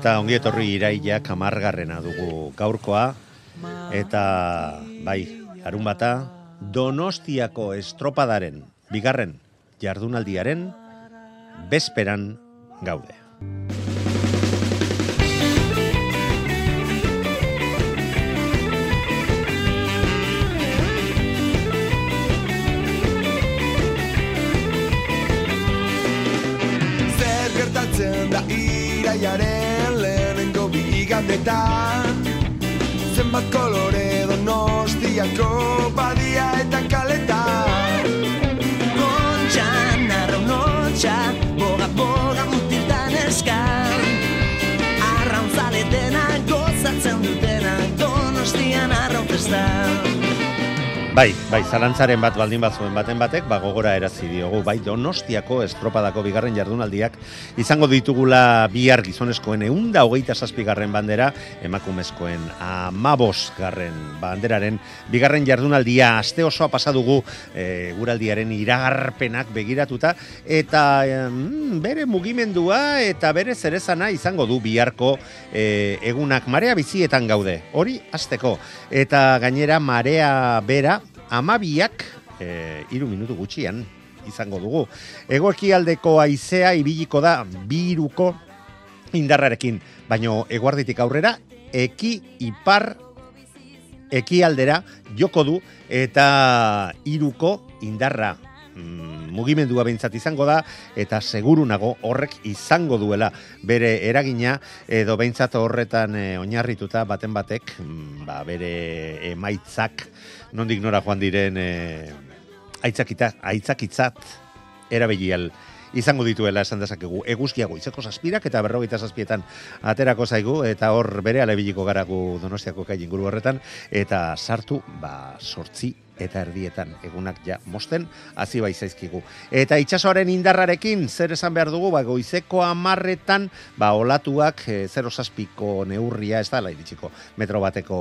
eta ongi etorri iraiak amargarrena dugu gaurkoa eta bai, harun bata Donostiako estropadaren bigarren jardunaldiaren bezperan gaude. Bigandetan Bai, bai, zalantzaren bat baldin bazuen baten batek, ba gogora erazi diogu, bai, Donostiako estropadako bigarren jardunaldiak izango ditugula bihar gizonezkoen eunda hogeita zazpigarren bandera, emakumezkoen amabos garren banderaren bigarren jardunaldia. Aste osoa pasadugu e, guraldiaren iragarpenak begiratuta, eta em, bere mugimendua eta bere zerezana izango du biharko e, egunak. Marea bizietan gaude, hori azteko, eta gainera marea bera amabiak e, iru minutu gutxian izango dugu. Egoekialdeko aizea ibiliko da biruko indarrarekin, baino eguarditik aurrera eki ipar ekialdera joko du eta iruko indarra mm, mugimendua behintzat izango da eta seguru nago horrek izango duela bere eragina edo behintzat horretan e, oinarrituta baten batek mm, ba, bere emaitzak nondik nora joan diren e, aitzakita, aitzakitzat erabilial izango dituela esan dezakegu. Eguzkiago izeko zazpirak eta berrogeita zazpietan aterako zaigu eta hor bere alebiliko garagu donostiako kai inguru horretan eta sartu ba sortzi eta erdietan. Egunak ja mosten hasi bai zaizkigu. Eta itsasoaren indarrarekin zer esan behar dugu? Ba goizeko 10etan ba olatuak e, 07ko neurria ez da la iritsiko metro bateko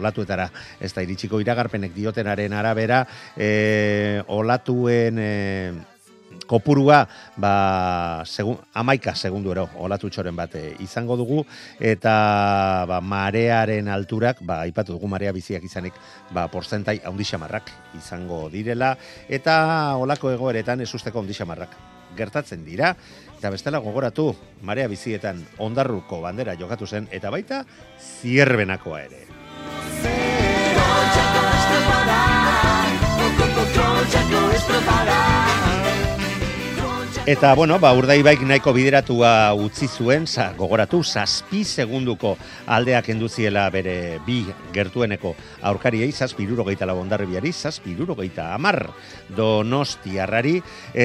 olatuetara. Ez da iritsiko iragarpenek diotenaren arabera e, olatuen e, kopurua ba, segun, amaika segunduero olatu txoren bat e, izango dugu. Eta ba, marearen alturak ba, aipatu dugu marea biziak izanik ba, porzentai haundixamarrak izango direla. Eta olako egoeretan ez usteko haundixamarrak gertatzen dira. Eta bestela gogoratu marea bizietan ondarruko bandera jokatu zen eta baita zierbenakoa ere. Eta, bueno, ba, urdaibaik nahiko bideratua utzi zuen, sa, gogoratu, zazpi segunduko aldeak enduziela bere bi gertueneko aurkariei, zazpi irurogeita labondarribiari, zazpi irurogeita amar donostiarrari,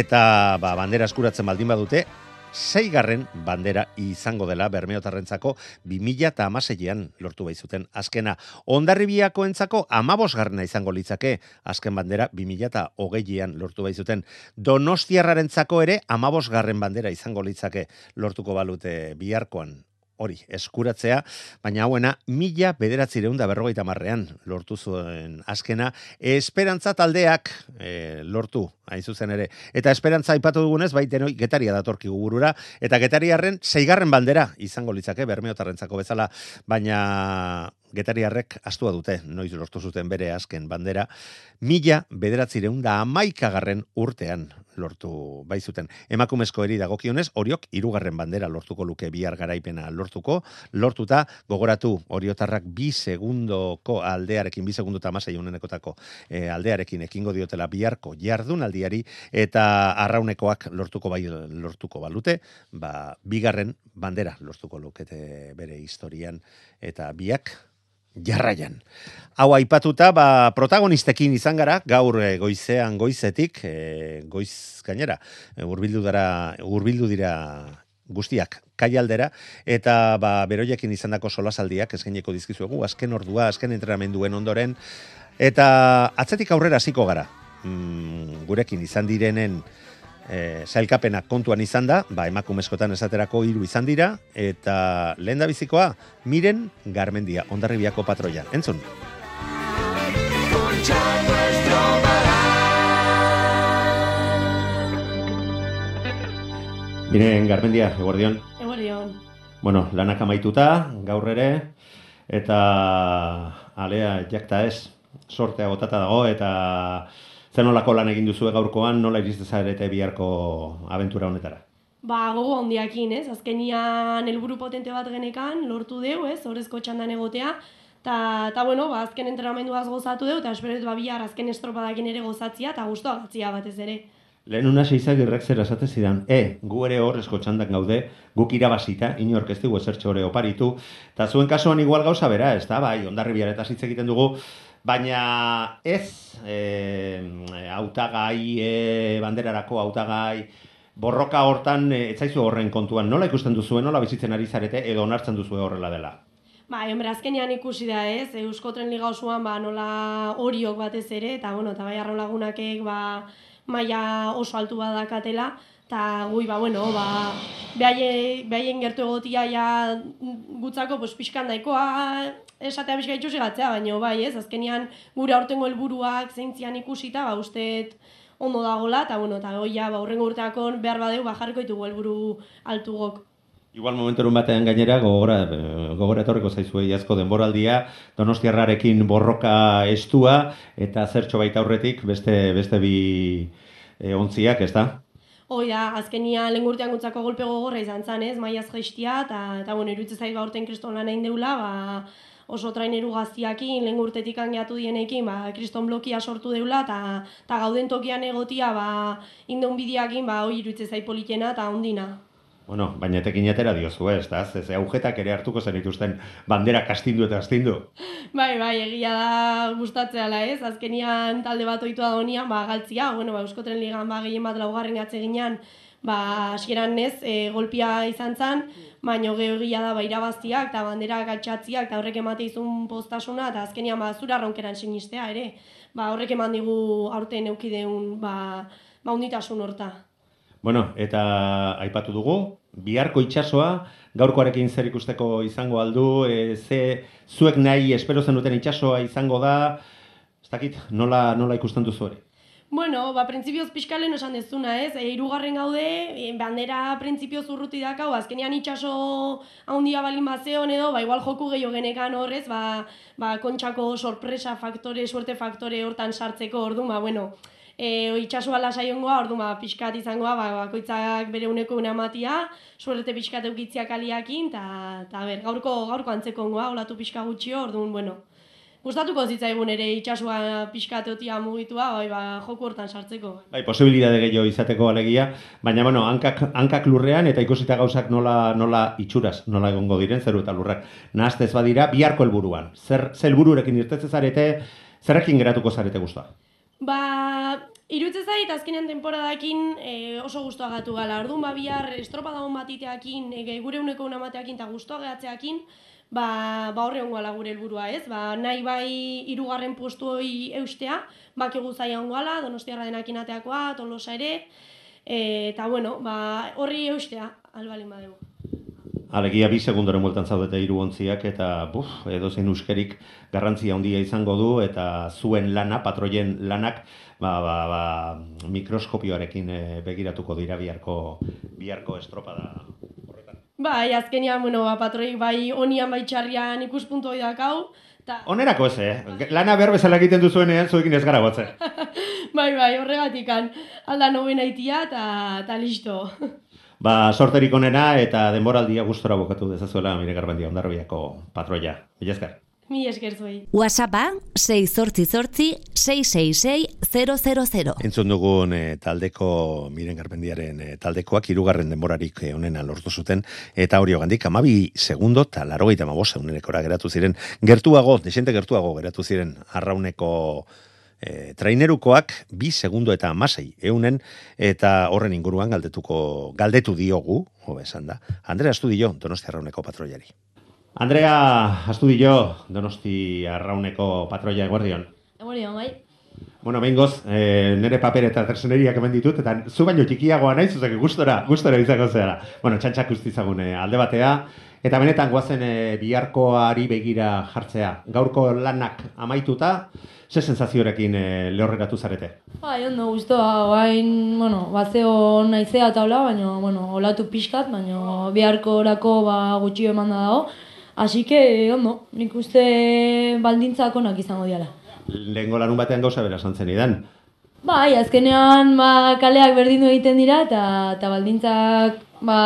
eta ba, bandera eskuratzen baldin badute, seigarren bandera izango dela Bermeotarrentzako 2000 eta amaseian lortu baizuten azkena. Ondarribiako entzako amabosgarrena izango litzake azken bandera 2000 eta hogeian lortu baizuten. Donostiarrarentzako ere amabosgarren bandera izango litzake lortuko balute biharkoan hori, eskuratzea, baina hauena mila bederatzireun da berrogeita marrean lortu zuen azkena, esperantza taldeak e, lortu, hain zuzen ere. Eta esperantza aipatu dugunez, baiten getaria datorki gugurura, eta getariarren zeigarren bandera izango litzake, bermeotarrentzako bezala, baina getariarrek astua dute, noiz lortu zuten bere azken bandera, mila bederatzireun da amaikagarren urtean lortu bai zuten. Emakumezko eri dagokionez, oriok irugarren bandera lortuko luke bihar garaipena lortuko, lortuta gogoratu oriotarrak bi segundoko aldearekin, bi segundu eta masai unenekotako e, aldearekin ekingo diotela biharko jardunaldiari eta arraunekoak lortuko bai lortuko balute, ba, bigarren bandera lortuko lukete bere historian eta biak jarraian. Hau aipatuta, ba, protagonistekin izan gara, gaur e, goizean goizetik, e, goiz gainera, e, urbildu, dara, urbildu dira guztiak kaialdera, eta ba, beroiekin izan dako solasaldiak, eskeneko dizkizuegu, azken ordua, azken entrenamenduen ondoren, eta atzetik aurrera hasiko gara, mm, gurekin izan direnen, e, zailkapena kontuan izan da, ba, emakumezkotan esaterako hiru izan dira, eta lehen da bizikoa, miren garmendia, ondarribiako patroia. Entzun? Miren garmendia, eguardion. Eguardion. Bueno, lanak amaituta, gaur ere, eta alea jakta ez, sortea botata dago, eta zen nolako lan egin duzu gaurkoan, nola iriste zarete biharko aventura honetara? Ba, gogo handiakin, ez? Azkenian helburu potente bat genekan, lortu deu, ez? Horrezko txandan egotea. Ta, ta bueno, ba, azken entrenamenduaz gozatu deu, eta espero ba, bihar azken estropadakin ere gozatzia, eta guztua gatzia batez ere. Lehen una seizak irrak zer esate zidan, e, gu ere horrezko txandak gaude, guk irabazita, inork ez dugu esertxo hori oparitu, eta zuen kasuan igual gauza bera, ez da, bai, ondarri biaretaz hitz egiten dugu, baina ez e, autagai, e, banderarako autagai, borroka hortan e, etzaizu horren kontuan, nola ikusten duzu, nola bizitzen ari zarete, edo onartzen duzu horrela dela? Ba, hombre, azkenean ikusi da ez, Euskotren Liga osoan, ba, nola horiok batez ere, eta, bueno, eta bai arro lagunakek, ba, maila oso altu badakatela, eta gui, ba, bueno, ba, behaien gertu egotia ja gutzako, pues, pixkan daikoa, esatea bizka itxusi gatzea, baina bai ez, azkenian gure aurtengo helburuak zeintzian ikusita, ba usteet ondo dagola, eta bueno, eta goia, ba urrengo urteako behar badeu, ba jarriko ditugu helburu altugok. Igual momenturun batean gainera, gogora, gogora etorriko zaizu iazko denboraldia, donostiarrarekin borroka estua, eta zertxo baita aurretik beste, beste bi e, ontziak, ez da? Hoi da, azkenia lehen urtean gutzako golpe gogorra izan zan, ez, maiaz jaistia, eta, eta bueno, iruditzen zaiz ba urten kriston lan egin deula, ba, oso traineru gaztiakin, lehen urtetik angeatu dienekin, ba, kriston blokia sortu deula, eta gauden tokian egotia, ba, indeun bidiakin, ba, hoi iruditzen zai politena eta ondina. Bueno, baina etekin atera diozu, ez, da? Ez agujetak ere hartuko zen ituzten bandera kastindu eta astindu. Bai, bai, egia da gustatzeala, ez? Azkenian talde bat oitu da donian, ba, galtzia, bueno, ba, Euskotren Ligan, ba, gehien bat laugarren atzeginan, ba, asieran ez, e, golpia izan zen, baino geogia da baira baztiak, eta bandera gatxatziak, eta horrek emate izun postasuna, eta azkenian ba, zura ronkeran sinistea ere. Ba, horrek eman digu aurten eukideun ba, ba unditasun horta. Bueno, eta aipatu dugu, biharko itsasoa gaurkoarekin zer ikusteko izango aldu, e, ze zuek nahi espero zenuten itsasoa izango da, ez dakit, nola, nola ikusten duzu hori? Bueno, ba, printzipioz pixkalen esan dezuna, ez? E, irugarren gaude, e, bandera printzipioz urruti dakau, azkenean itxaso handia balin bazeon edo, ba, igual joku gehiago genekan horrez, ba, ba, kontxako sorpresa faktore, suerte faktore hortan sartzeko, ordu, ba, bueno, e, itxaso ala saiongoa, ordu, ba, pixkat izangoa, ba, bakoitzak bere uneko una matia, suerte pixkat eukitziak aliakin, eta, ber, gaurko, gaurko antzeko ongoa, olatu pixka gutxio, ordu, bueno, Gustatuko zitzaigun ere itxasua pixkateotia mugitua, bai, ba, joku hortan sartzeko. Bai, posibilidade gehiago izateko alegia, baina, bueno, hankak, hankak lurrean eta ikusita gauzak nola, nola itxuraz, nola egongo diren, zeru eta lurrak. Nahaztez badira, biharko helburuan. Zer, zer helbururekin irtetze zarete, zerrekin geratuko zarete guztua? Ba, irutze zait, azkenean temporadakin e, oso guztua gatu gala. Orduan, ba, bihar estropada hon batiteakin, e, gure uneko unamateakin eta guztua gehatzeakin, ba, ba horre ongoala gure helburua ez, ba, nahi bai irugarren postu hori eustea, bak egu zaila ongoala, donostiarra denak inateakoa, tolosa ere, e, eta bueno, ba, horri eustea, albalin badegu. Alegia bi segundoren bueltan zaudete hiru ontziak eta buf, edo zein uskerik garrantzia handia izango du eta zuen lana, patroien lanak, ba, ba, ba, mikroskopioarekin eh, begiratuko dira biharko, biharko estropada Bai, azkenean, bueno, ba, patroi bai onian bai txarrian ikuspuntu hori dakau. Ta, Onerako ez, eh? Lana behar bezala egiten duzuenean, zuekin ez gara gotze. bai, bai, horregatikan alda noben aitia eta ta listo. Ba, sorterik onena eta denboraldia gustora bukatu dezazuela mire garbandia ondarrobiako patroia. Mila esker. Mi esker zuei. WhatsAppa 688 666 000. Entzun dugun eh, taldeko, miren garbendiaren eh, taldekoak irugarren denborarik eh, onena lortu zuten, eta hori hogandik, amabi segundo eta laro gaita mabos egunekora geratu ziren, gertuago, desente gertuago geratu ziren arrauneko e, trainerukoak bi segundo eta amasei eunen, eta horren inguruan galdetuko, galdetu diogu, hobe esan da, Andrea Estudio, donosti arrauneko patroiari. Andrea Astudio, donosti arrauneko patroia eguerdion. Eguerdi bai. Bueno, behingoz, e, nire paper eta terseneriak hemen ditut, eta zu baino txikiagoa nahi, zuzak gustora, gustora izango zera. Bueno, txantxak ustizagun e, alde batea, eta benetan guazen e, biharkoari begira jartzea. Gaurko lanak amaituta, ze sensaziorekin e, lehorreratu zarete? Bai, ondo, guztua, bain, bueno, bazeo naizea eta hola, baina, bueno, olatu pixkat, baina biharko orako ba, gutxio eman da dago. Así que, ondo, nik uste baldintzak onak izango diala. Lehengo larun batean gauza bera santzen idan. Bai, azkenean ba, kaleak berdindu egiten dira eta, eta baldintzak, ba,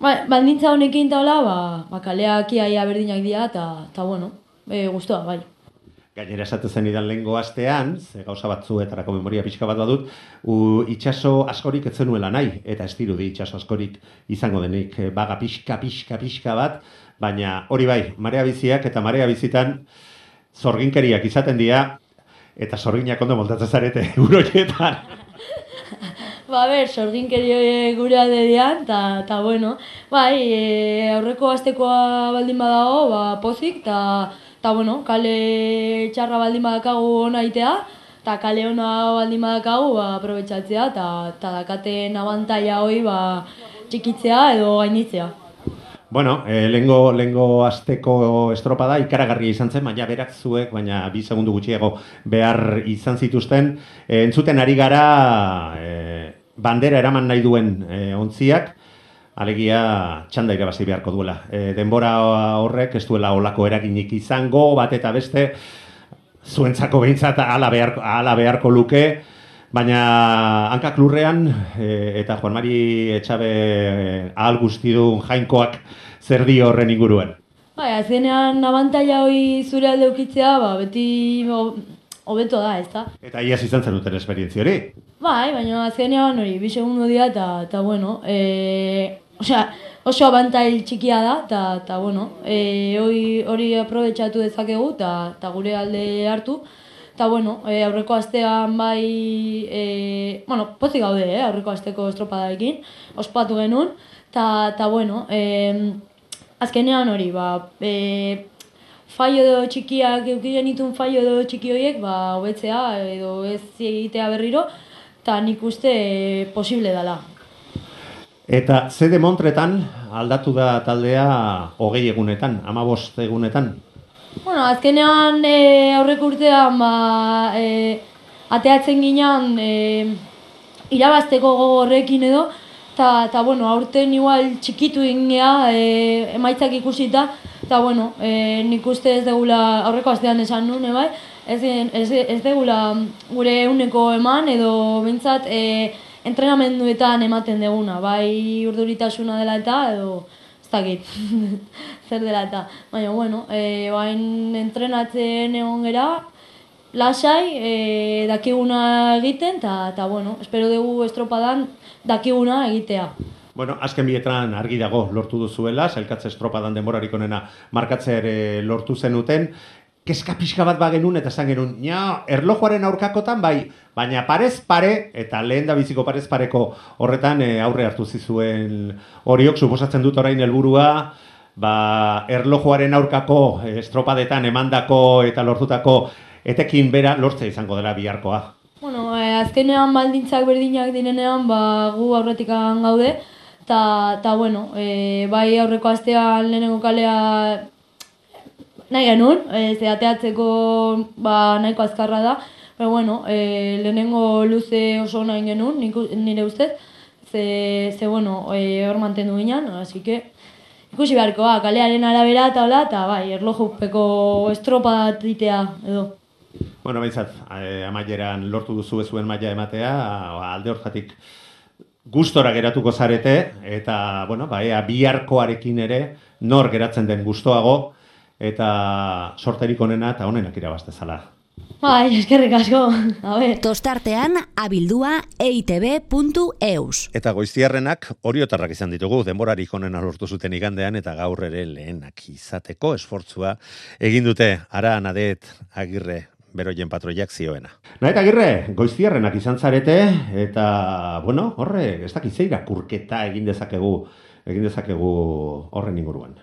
ba, baldintza honekin eta hola, ba, ba, kaleak iaia berdinak dira eta, eta bueno, e, guztua, bai. Gainera esatu zen idan lehengo astean, ze gauza batzuetarako memoria pixka bat badut, u, itxaso askorik ez zenuela nahi, eta ez dirudi itxaso askorik izango denik, e, baga pixka, pixka, pixka bat, baina hori bai, marea biziak eta marea bizitan zorginkeriak izaten dira, eta zorginak ondo moltatzen zarete uroietan. Ba, ber, sorginkeri gure alde dian, eta, ta, bueno, bai, e, aurreko astekoa baldin badago, ba, pozik, eta, ta, bueno, kale txarra baldin badakagu ona itea, eta kale ona baldin badakagu, ba, aprobetsatzea, eta, eta dakaten abantaia hoi, ba, txikitzea edo gainitzea. Bueno, e, lengo, lengo asteko estropada ikaragarria izan zen, baina berak zuek, baina bi segundu gutxiago behar izan zituzten. E, entzuten ari gara e, bandera eraman nahi duen e, ontziak, alegia txanda irabazi beharko duela. E, denbora horrek ez duela olako eraginik izango, bat eta beste, zuentzako behintzat ala beharko, ala beharko luke, Baina hankak lurrean e, eta Juan Mari Etxabe e, ahal guztidun jainkoak zer dio horren inguruan. Bai, azkenean abantaila hoi zure alde ukitzea, ba, beti ho- hobeto da, ez? Eta iaz izan zen duten esperientzia hori. Bai, baina azkenean hori, bi segundo dira, eta, eta bueno, e, osea, oso abantail txikia da, eta, eta bueno, e, hori, hori aprobetsatu dezakegu, eta, eta gure alde hartu, eta bueno, e, aurreko astean bai, e, bueno, pozik gaude, eh, aurreko asteko estropadarekin, ospatu genuen, eta, bueno, e, azkenean hori, ba, e, faio edo txikiak eukiren ditun faio edo txiki horiek, ba, hobetzea edo ez egitea berriro, eta nik uste e, posible dela. Eta ze demontretan aldatu da taldea hogei egunetan, amabost egunetan. Bueno, azkenean e, aurreko urtean, ba, e, ateatzen ginean e, irabazteko gogo horrekin edo, eta, ta, bueno, aurten igual txikitu ingea e, emaitzak ikusita, eta, bueno, e, nik uste ez degula, aurreko astean esan nuen, bai, ez, ez, ez degula gure euneko eman, edo bintzat, e, entrenamenduetan ematen deguna, bai urduritasuna dela eta, edo, ez dakit, zer dela eta. Baina, bueno, e, bain entrenatzen egon gera, lasai, e, dakiguna egiten, eta, bueno, espero dugu estropadan dakiguna egitea. Bueno, azken bietan argi dago lortu duzuela, sailkatze estropadan denborarik onena markatze ere lortu zenuten, kezka pixka bat bagenun eta esan genuen, ja, erlojuaren aurkakotan bai, baina parez pare, eta lehen da biziko parez pareko horretan e, aurre hartu zizuen horiok, suposatzen dut orain helburua, ba, erlojuaren aurkako eh, estropadetan emandako eta lortutako etekin bera lortzea izango dela biharkoa. Bueno, e, azkenean baldintzak berdinak direnean, ba, gu aurretikan gaude, eta bueno, e, bai aurreko astean lehenengo kalea nahi genuen, e, ze ateatzeko ba, nahiko azkarra da, pero bueno, e, lehenengo luze oso nahi genuen, nire ustez, ze, ze bueno, e, hor mantendu ginen, así que ikusi beharko, ah, kalearen arabera eta hola, eta bai, erlojupeko estropa ditea, edo. Bueno, eh, amaieran lortu duzu zuen maila ematea, a- alde hortatik gustora geratuko zarete, eta, bueno, ba, ea biharkoarekin ere nor geratzen den gustoago, eta sorterik onena eta honenak irabaztezala. Bai, eskerrik asko, a ber. Tostartean abildua eitb.eus. Eta goiztiarrenak oriotarrak izan ditugu, denborarik onena lortu zuten igandean, eta gaur ere lehenak izateko esfortzua egin dute, ara nadet agirre beroien patroiak zioena. Nahet agirre, goiztiarrenak izan zarete, eta, bueno, horre, ez dakit zeira kurketa egin dezakegu, egin dezakegu horren inguruan.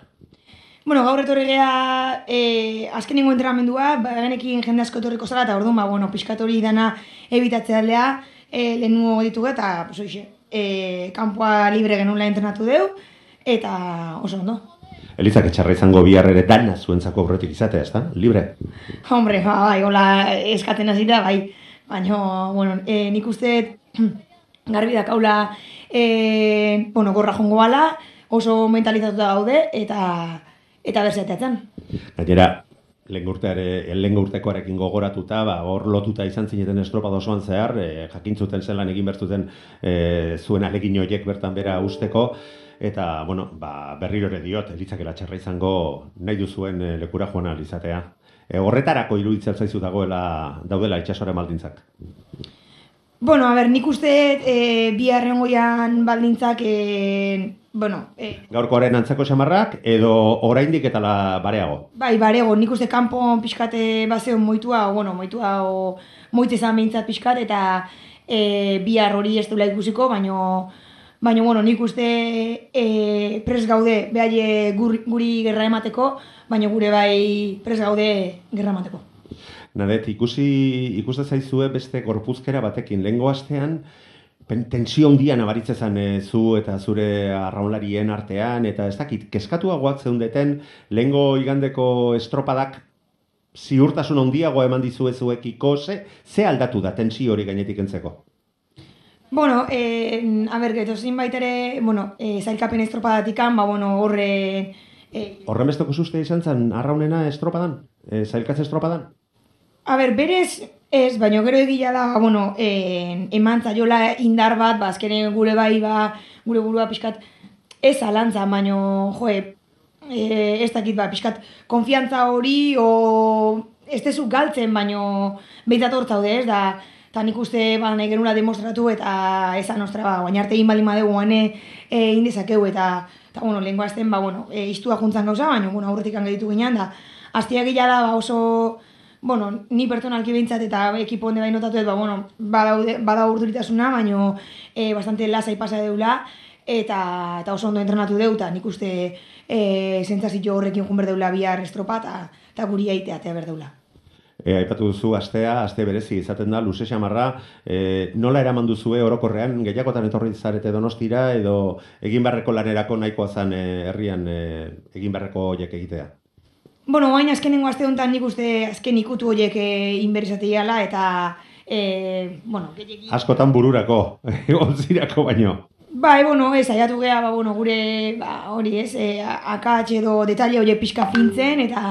Bueno, gaur etorri gea, e, azkenengo entrenamendua, ba, genekin jende asko etorriko zara, eta orduan, ba, bueno, pixkat hori dana ebitatzea aldea, e, lehenugo ditugu, eta, pues, oixe, e, kanpoa libre genula entrenatu deu, eta oso ondo. Elizak etxarra izango bihar ere dana zuentzako aurretik izatea, ezta? Libre. Hombre, ba, bai, hola eskatzen hasi da, bai. Baina, bueno, e, nik uste garbi dakaula, e, bueno, gorra jongo bala, oso mentalizatuta gaude, eta eta berzeateatzen. Gainera, lehen urtekoarekin gogoratuta, ba, hor lotuta izan zineten estropada osoan zehar, e, jakintzuten zelan egin bertuten e, zuen alegin horiek bertan bera usteko, eta, bueno, ba, berriro ere diot, elitzakela txarra izango nahi duzuen e, lekura joan ahal izatea. E, horretarako iruditzen zaizu dagoela, daudela itxasoren baldintzak. Bueno, a ber, nik uste e, bi goian baldintzak, e, bueno, e, Gaurkoaren antzako xamarrak, edo oraindik eta la bareago. bai, barego, nik uste kanpo pixkate bazeon moitua, o, bueno, moitua, o, moite izan behintzat pixkat, eta e, bihar hori ez dula ikusiko, baino, baino, bueno, nik uste e, pres gaude behaie guri, guri gerra emateko, baino gure bai pres gaude gerra emateko. Nadet, ikusi, ikuste zaizue beste gorpuzkera batekin. Lehengo astean, tensio handia nabaritze zen e, zu eta zure arraunlarien artean, eta ez dakit, keskatuagoak zeundeten, lehengo igandeko estropadak ziurtasun handiagoa eman dizue zuekiko, ze, ze aldatu da tensio hori gainetik entzeko? Bueno, eh, a ber, geto zin ere, bueno, eh, zailkapen estropadatik ba, bueno, horre... Eh, Horren besteko uste izan zen arraunena estropadan? E, zailkatze estropadan? A ber, berez ez, baina gero egila da, bueno, eh, eman zaiola indar bat, ba, azkenen gure bai, ba, gure burua pixkat, ez alantza, baina, joe, eh, ez dakit, ba, pixkat, konfiantza hori, o, ez tezu galtzen, baina, behitzat hor zaude, ez, da, eta nik uste, ba, nahi genula demostratu, eta ezan ostra, ba, guain arte egin baldin badegu, guane, e, indezakeu, eta, eta, bueno, lehenko azten, ba, bueno, e, iztua juntzan gauza, baina, bueno, aurretik angeditu ginean, da, Aztia gila da, ba, oso, bueno, ni pertsonalki behintzat eta ekipo honde bai notatu ba, bueno, bada urduritasuna, baino e, bastante lasai pasa deula, eta, eta oso ondo entrenatu deu, eta nik uste e, zentzazio horrekin jun berdeula bihar estropa, eta, guri aitea atea berdeula. E, aipatu duzu astea, aste berezi izaten da, luze xamarra, e, nola eraman duzue orokorrean, gehiagotan etorri zarete donostira, edo egin beharreko lanerako nahikoa zen e, herrian e, egin beharreko horiek egitea? Bueno, baina azkenengo aste honetan nik uste azken ikutu horiek e, inberizateiala, eta, e, bueno, gehiagin... Askotan bururako, onzirako baino. Bai, bueno, ez, aiatu geha, ba, bueno, gure, ba, hori ez, e, akatx edo detalle hori pixka fintzen, eta,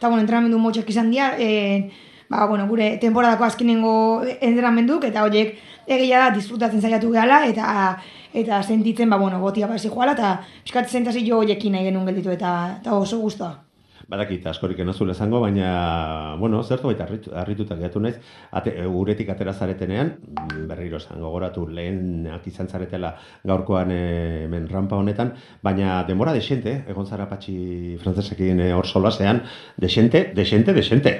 eta bueno, entrenamendu motxak izan dira, e, ba, bueno, gure temporadako azkenengo entrenamenduk, eta horiek egia da disfrutatzen saiatu gehala, eta eta sentitzen, ba, bueno, botia basi joala, eta pixkat zentazio horiekin nahi genuen gelditu, eta, eta oso guztua. Badakit, askorik enazule zango, baina, bueno, zertu baita harritu, harrituta gehatu naiz, ate, uretik atera zaretenean, berriro zango goratu lehenak izan zaretela gaurkoan eh, hemen rampa honetan, baina demora desente, egon zara patxi frantzesekin eh, hor solasean, desente, desente, desente.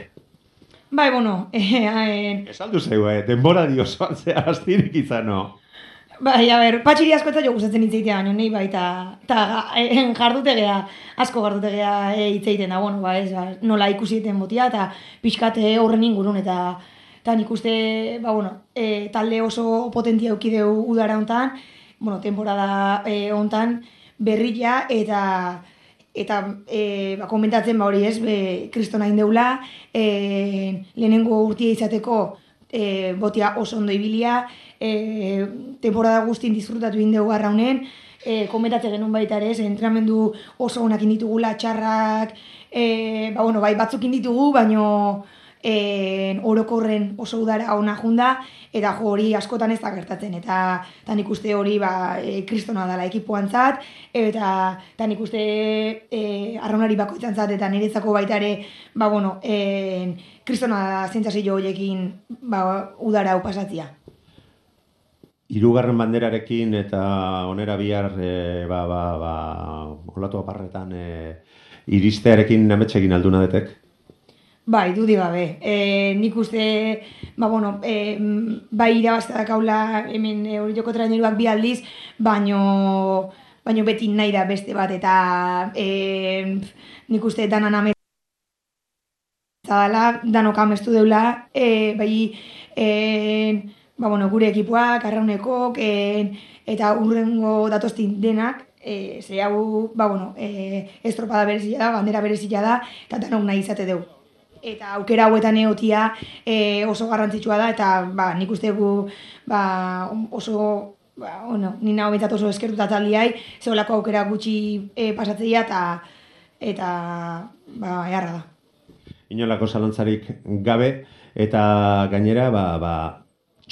Bai, bueno, e, e, Ez aldu zeu, eh, denbora dio zoan zea astirik izano. Bai, a ber, patxiri asko eta jo gustatzen hitzeitea, baina nahi bai, ta, e, jardutegea, asko jardutegea e, hitzeiten da, bueno, ba, ez, ba, nola ikusi eten botia, eta pixkat e, horren ingurun, eta eta nik uste, ba, bueno, e, talde oso potentia eukideu udara hontan, bueno, temporada e, hontan berrila, eta eta e, ba, komentatzen ba hori ez, be, kristona indeula, e, lehenengo urtia izateko e, botia oso ondo ibilia, e, temporada guztien disfrutatu indegu garraunen, e, komentatze genuen baita ere, entrenamendu oso onak inditugula, txarrak, e, ba, bueno, bai batzuk inditugu, baino e, orokorren oso udara ona junda, eta jo hori askotan ez da gertatzen, eta, eta nik uste hori ba, e, kristona dela ekipuantzat, eta, eta nik uste e, arraunari bakoitzantzat, eta niretzako baita ere, ba, bueno, e, kristona zentzazio horiekin ba, udara hau pasatzia. Hirugarren banderarekin eta onera bihar e, ba, ba, ba, olatu aparretan e, iristearekin nametxegin alduna detek? Bai, dudi gabe. E, nik uste, ba, bueno, e, bai irabazta dakaula hemen e, hori joko traineruak bi aldiz, baino, baino beti nahi da beste bat, eta e, nik uste danan amet dala, danok amestu deula, e, bai, e, ba, bueno, gure ekipuak, arraunekok, e, eta urrengo datostin denak, e, ze hau, ba, bueno, e, estropada berezia da, bandera berezia da, eta danok nahi izate dugu eta aukera hauetan egotia e, oso garrantzitsua da eta ba, nik uste gu ba, oso ba, bueno, ni nago oso eskertuta taldiai zeolako aukera gutxi e, pasatzea eta eta ba, eharra da. Inolako salantzarik gabe eta gainera ba, ba,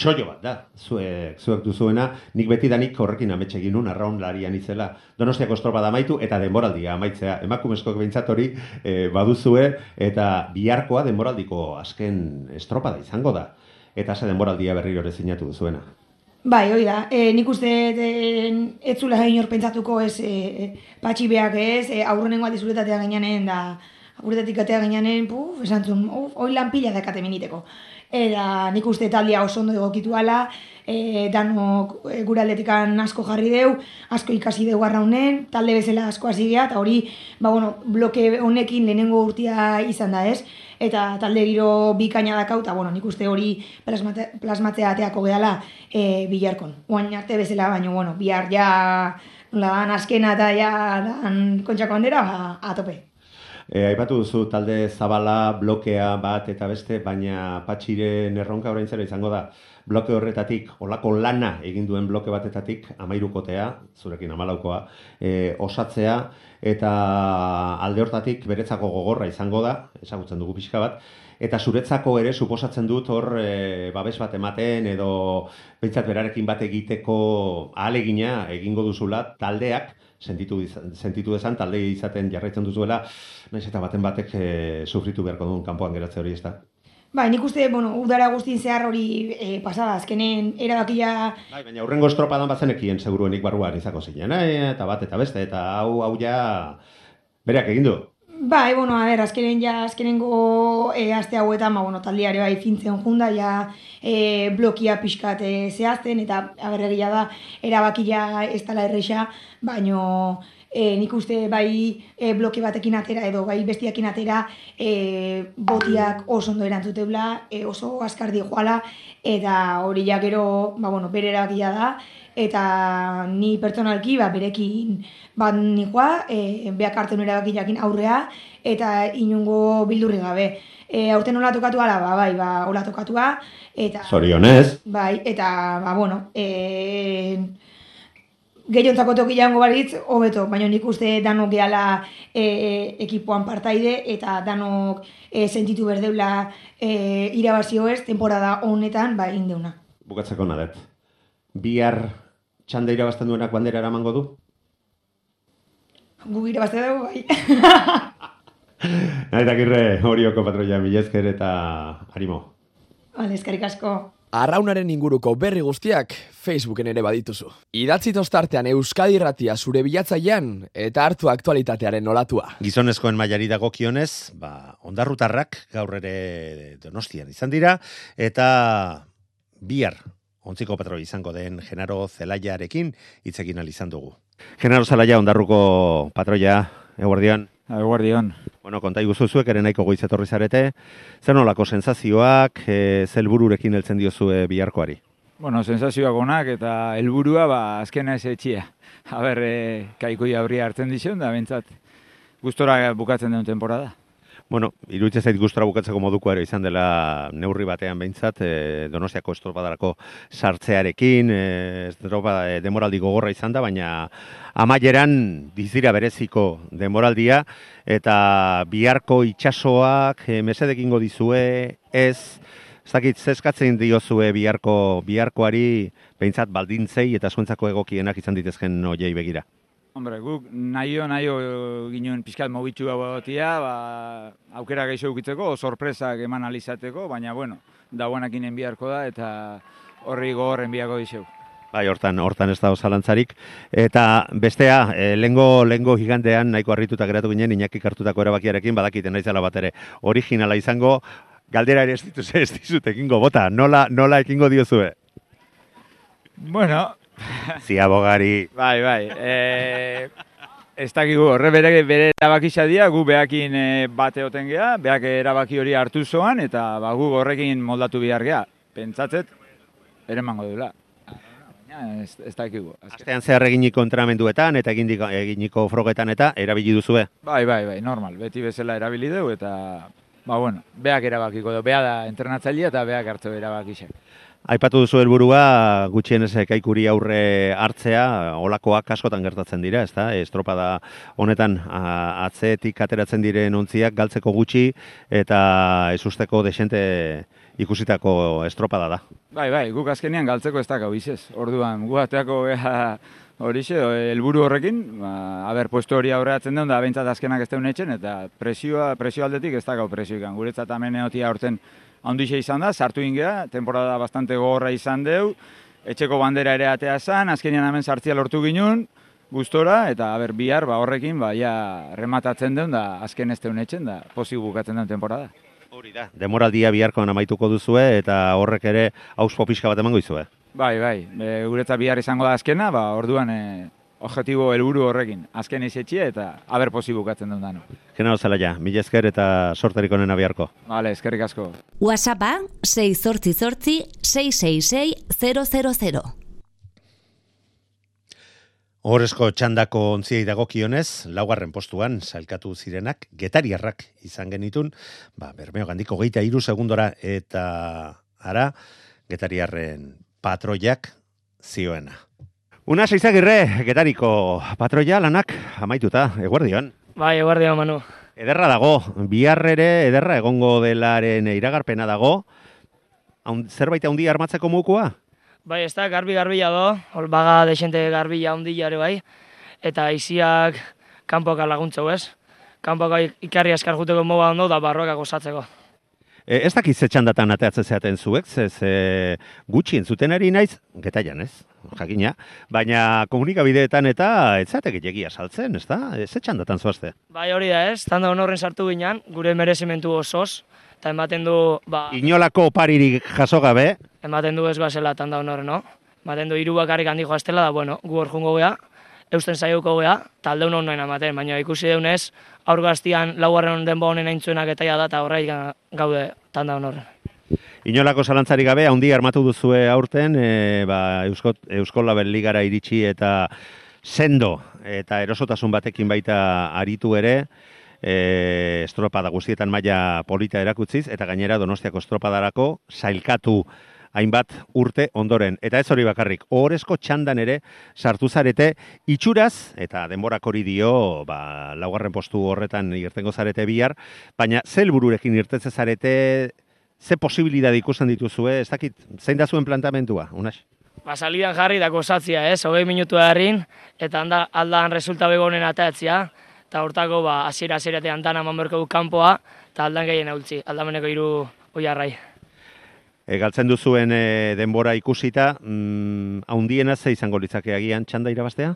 txollo bat da, zuek, zuek duzuena, nik beti danik horrekin ametxe egin nun, arraun larian izela, donostiako estropa da maitu, eta denboraldia amaitzea, emakumezko behintzat hori e, baduzue, eta biharkoa denboraldiko azken estropa da izango da, eta ze denboraldia berriro ere zinatu duzuena. Bai, hoi da, e, nik uste ez zula hain hor pentsatuko ez e, patxi beak ez, e, aurrenengo aldi zuretatea gainanen da, aurretatik atea gainanen, puf, esan zuen, hoi lan pila dakate miniteko eta nik uste taldia oso ondo egokitu ala, e, danok e, gure atletikan asko jarri deu, asko ikasi deu honen, talde bezala asko hasi geha, eta hori, ba, bueno, bloke honekin lehenengo urtia izan da ez, eta talde giro bikaina dakau, eta bueno, nik uste hori plasmate, plasmatzea ateako gehala e, bilarkon. Oain arte bezala, baina, bueno, bihar ja, dan, askena eta ja, dan, kontxako handera, ba, atope. E, aipatu duzu talde zabala, blokea bat eta beste, baina patxiren erronka orain zera izango da. Bloke horretatik, olako lana egin duen bloke batetatik, amairukotea, zurekin amalaukoa, e, osatzea, eta alde hortatik beretzako gogorra izango da, esagutzen dugu pixka bat, eta zuretzako ere suposatzen dut hor e, babes bat ematen edo behintzat berarekin bat egiteko ahalegina egingo duzula taldeak, sentitu, sentitu desan, talde izaten jarraitzen duzuela, naiz eta baten batek e, sufritu beharko duen kanpoan geratze hori ez da. Bai, nik uste, bueno, udara guztin zehar hori e, pasada, azkenen erabakia... Bai, baina urrengo estropadan bazenekien seguruenik barruan izako zinean, eh? eta bat eta beste, eta hau hau ja bereak egin du. Bai, bueno, a ver, azkenen ja, azkenengo e, aste hauetan, ba, bueno, taldiare bai fintzen junda, ja e, blokia pixkat e, zehazten, eta agerregia da, erabakia ez tala erresa, baino e, nik uste bai e, bloke batekin atera edo bai bestiakin atera e, botiak oso ondo erantzuteula, e, oso askardi joala, eta hori ja gero, ba, bueno, bere erabakia da, eta ni pertsonalki ba, berekin bat nikoa, e, beak hartzen erabaki aurrea, eta inungo bildurri gabe. E, aurten hola tokatu ala, ba, bai, ba, hola tokatua, eta... Zorionez. Bai, eta, ba, bueno, e, gehiontzako toki jango baritz, hobeto, baina nik uste danok gehala e, ekipoan partaide eta danok e, sentitu berdeula e, irabazio ez, temporada honetan, ba, indeuna. Bukatzeko nadet. Bihar txanda irabazten duenak bandera eramango du? Gu irabazte dugu, bai. Nahi dakirre horioko patroia, milezker eta harimo. Vale, eskarik asko. Arraunaren inguruko berri guztiak Facebooken ere badituzu. Idatzi tostartean Euskadi Ratia zure bilatzailean eta hartu aktualitatearen olatua. Gizonezkoen mailari dagokionez, ba, ondarrutarrak gaur ere donostian izan dira, eta bihar ontziko patroi izango den Genaro Zelaiarekin hitzekin izan dugu. Genaro Zelaia ondarruko patroia, eguardian. Eguardian. Bueno, konta iguzu zuek, ere nahiko goiz etorri zarete. Zer nolako sensazioak, e, zelbururekin heltzen diozue biharkoari? Bueno, sensazioak onak eta helburua ba, azkena ez etxia. Haber, e, kaiko jabria hartzen dizion da, bentsat, gustora bukatzen den temporada. Bueno, iruditzen zait gustora bukatzeko moduko ere izan dela neurri batean behintzat, e, Donostiako estropadarako sartzearekin, e, estropa e, demoraldi gogorra izan da, baina amaieran dizira bereziko demoraldia, eta biharko itsasoak e, mesedekingo dizue, ez, ez dakit, zeskatzen diozue biharko, biharkoari behintzat baldintzei eta zuentzako egokienak izan ditezken noiei begira. Hombre, guk nahio, nahio ginen pixkat mogitu hau egotia, ba, aukera gehiago ukitzeko, sorpresak eman alizateko, baina, bueno, dauanakinen biharko da, eta horri gogorren biako dizeu. Bai, hortan, hortan ez da osalantzarik. Eta bestea, e, lengo, lengo gigantean nahiko harrituta geratu ginen, inakik hartutako erabakiarekin, badakiten naizela bat ere originala izango, galdera ere ez dituz ez dizut ekingo bota, nola, nola ekingo diozue? Bueno, Zia bogari. Bai, bai. E, ez dakigu, horre bere, bere erabakisa dira, gu behakin e, bate oten geha, behak erabaki hori hartu zoan, eta ba, gu horrekin moldatu bihar geha. Pentsatzet, ere mango dula. Baina Ez, ez dakigu. Astean zehar eginiko entramenduetan eta eginiko, eginiko frogetan eta erabili duzue. Bai, bai, bai, normal. Beti bezala erabili dugu, eta, ba, bueno, beak erabakiko du. Bea da entrenatzailea eta beak hartu erabakixek. Aipatu duzu helburua gutxienez kaikuri aurre hartzea, olakoak askotan gertatzen dira, ezta? Estropada honetan a, atzetik ateratzen diren ontziak galtzeko gutxi eta ezusteko desente ikusitako estropada da. Bai, bai, guk azkenean galtzeko ez dakau izez. Orduan, gu ateako horixe, helburu horrekin, ba, haber, puesto hori aurreatzen duen, da behintzat azkenak ez deun etxen, eta presioa, presio aldetik ez dakau presioikan. Guretzat hemen egotia handixe izan da, sartu ingea, temporada bastante gogorra izan deu, etxeko bandera ere atea zan, azkenean hemen sartzia lortu ginun, gustora, eta haber, bihar, ba, horrekin, ba, ja, rematatzen duen, da azken ez etxen, da pozik bukatzen duen temporada. Hori da. Demoraldia biharkoan amaituko duzue eta horrek ere auspo pixka bat emango izue. Bai, bai, e, guretzat bihar izango da azkena, ba, orduan, e, objektibo helburu horrekin, azken izetxia eta pozik bukatzen duen dano. Genaro zela ja, mila esker eta sorterik onena biharko. Vale, eskerrik asko. WhatsAppa 688 666 000. Horrezko txandako ontziei dagokionez, laugarren postuan sailkatu zirenak, getariarrak izan genitun, ba, bermeo gandiko geita iru segundora eta ara, getariarren patroiak zioena. Una seizagirre, getariko patroia lanak amaituta, eguerdion. Bai, eguardia Manu. Ederra dago, biharrere ederra egongo delaren iragarpena dago, zerbait handi armatzeko mukua? Bai, ez da, garbi garbila do, hol baga desente garbila handia ere bai, eta aiziak kanpoka laguntzeu ez. Kanpoka ikarri askar juteko moba ondo da barroak gozatzeko. E, ez dakit ze txandatan ateatzen zeaten zuek, ze, ze gutxi entzuten ari naiz, getaian ez, jakina, baina komunikabideetan eta ez zatek egia saltzen, ez da? E, ze txandatan zoazte? Bai, hori da ez, tanda honorren sartu ginen, gure merezimentu osoz, eta ematen du, ba, Inolako oparirik jaso gabe, ematen du ez bazela tanda honorren, no? Ematen du hiru bakarrik handi joaztela da, bueno, gu hor jungo gea, eusten saioko gea, talde honen noen ematen, baina ikusi deunez, aur gaztian laugarren denbo honen aintzuenak etaia da, eta horreik gaude tanda honorren. inolako zalantzarik gabe, handi armatu duzue aurten, e, ba, Eusko, Eusko Label Ligara iritsi eta sendo eta erosotasun batekin baita aritu ere, e, estropada guztietan maila polita erakutziz, eta gainera Donostiako estropadarako sailkatu hainbat urte ondoren. Eta ez hori bakarrik, ohorezko txandan ere sartu zarete itxuraz, eta denborak hori dio, ba, laugarren postu horretan irtengo zarete bihar, baina zelbururekin irtetze zarete, ze posibilidad ikusten dituzue, ez dakit, zein da zuen plantamentua, unas? Ba, salidan jarri da gozatzia, ez, hogei minutu herrin, eta anda, aldan resulta begonen atatzia, eta hortako, ba, hasiera hasieratean dana eman berko du kanpoa, eta aldan gehien eultzi, aldameneko hiru oiarrai. E, galtzen duzuen e, denbora ikusita, mm, haundiena ze izango litzake agian txanda irabaztea?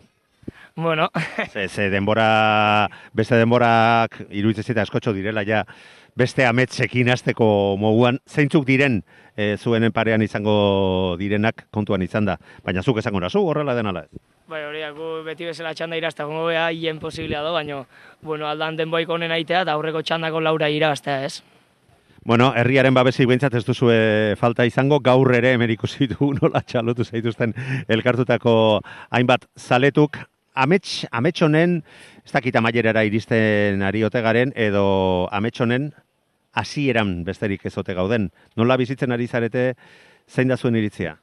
Bueno, Ze, ze denbora, beste denborak iruditzen zita askotxo direla ja, beste ametsekin hasteko moguan, zeintzuk diren e, zuenen parean izango direnak kontuan izan da. Baina zuk esango zu horrela den ala ez. bai, hori beti bezala txanda irazta gongo beha, hien posiblea do, baina, bueno, aldan denboik honen aitea, eta aurreko txandako laura irabaztea, ez? Bueno, herriaren babesik behintzat ez duzue falta izango, gaur ere hemen ikusi nola txalotu zaituzten elkartutako hainbat zaletuk, amets, amets honen, ez dakit amaierara iristen ari ote garen, edo amets honen hasieran besterik ez ote gauden. Nola bizitzen ari zarete, zein da zuen iritzia?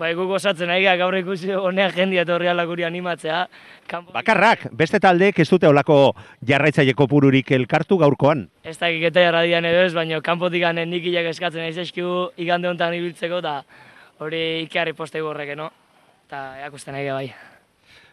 Bai, guk osatzen ari gaur ikusi honean jendia etorri guri animatzea. Kanpo... Bakarrak, beste taldeek ez dute olako jarraitzaileko pururik elkartu gaurkoan. Ez da iketa jarra dian edo ez, baina kanpotik ganen nik eskatzen ez eskigu igande honetan ibiltzeko, eta hori ikarri postei horrek, no? Eta erakusten ari bai.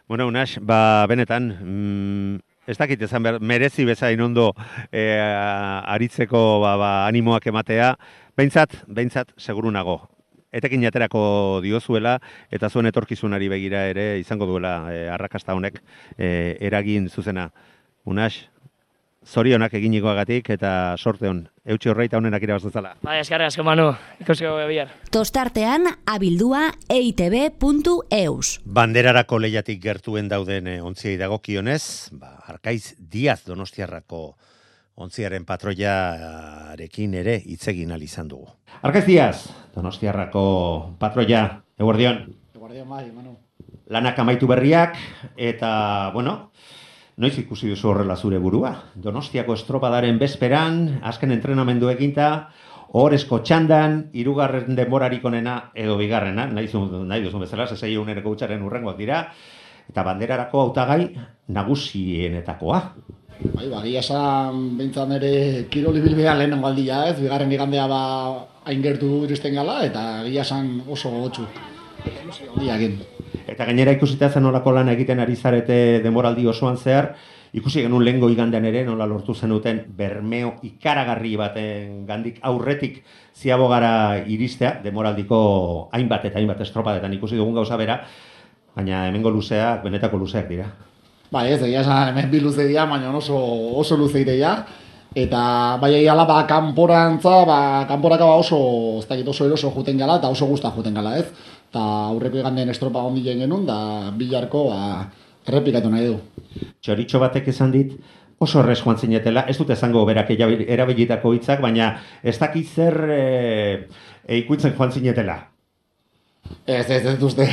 Bueno, Unas, ba, benetan, mm, ez dakit ezan behar, merezi bezain ondo e, aritzeko ba, ba, animoak ematea, behintzat, behintzat, seguru nago. Etekin aterako diozuela eta zuen etorkizunari begira ere izango duela e, arrakasta honek e, eragin zuzena. Unas, zorionak eginikoagatik eta sorte hon. Eutxi horreita honenak irabaztezala. Bai, eskarri asko manu, ikusiko bihar. Tostartean abildua eitb.eus. Banderarako lehiatik gertuen dauden e, ontziei dagokionez, ba, Arkaiz Diaz Donostiarrako ontziaren patroiarekin ere hitzegin al izan dugu. Arkaiz Diaz, Donostiarrako patroia, eguardion. Eguardion bai, Manu. Lanak amaitu berriak, eta, bueno, noiz ikusi duzu horrela zure burua. Donostiako estropadaren bezperan, azken entrenamendu eginta, Horezko txandan, irugarren denborarik onena edo bigarrena, nahi, nahi duzun bezala, zesei unereko utxaren urrengoak dira, eta banderarako hautagai nagusienetakoa. Bai, ba, gila esan behintzan ere kiroli bilbea lehenengo aldia ez, bigarren igandea ba hain gertu iristen gala, eta gila esan oso gogotxu. Eta gainera ikusita zen olako lan egiten ari zarete denboraldi osoan zehar, ikusi genuen lehengo igandean ere, nola lortu zenuten bermeo ikaragarri baten gandik aurretik ziabogara iristea, demoraldiko hainbat eta hainbat estropadetan ikusi dugun gauza bera, baina hemengo luzeak, benetako luzeak dira. Ba ez, egia esan hemen bi luze dira, baina oso, oso luze ideia. Eta bai egia ba, kanporantza, ba, kanporaka ba oso, ez dakit oso eroso juten gala, eta oso guzta juten gala, ez? Eta aurreko igandeen estropa ondien genuen, da bilarko, ba, errepikatu nahi du. Txoritxo batek esan dit, oso errez joan zinetela, ez dut esango berak erabilitako hitzak, baina ez dakit zer e, e, ikutzen joan zinetela. Ez, ez, ez dut uste.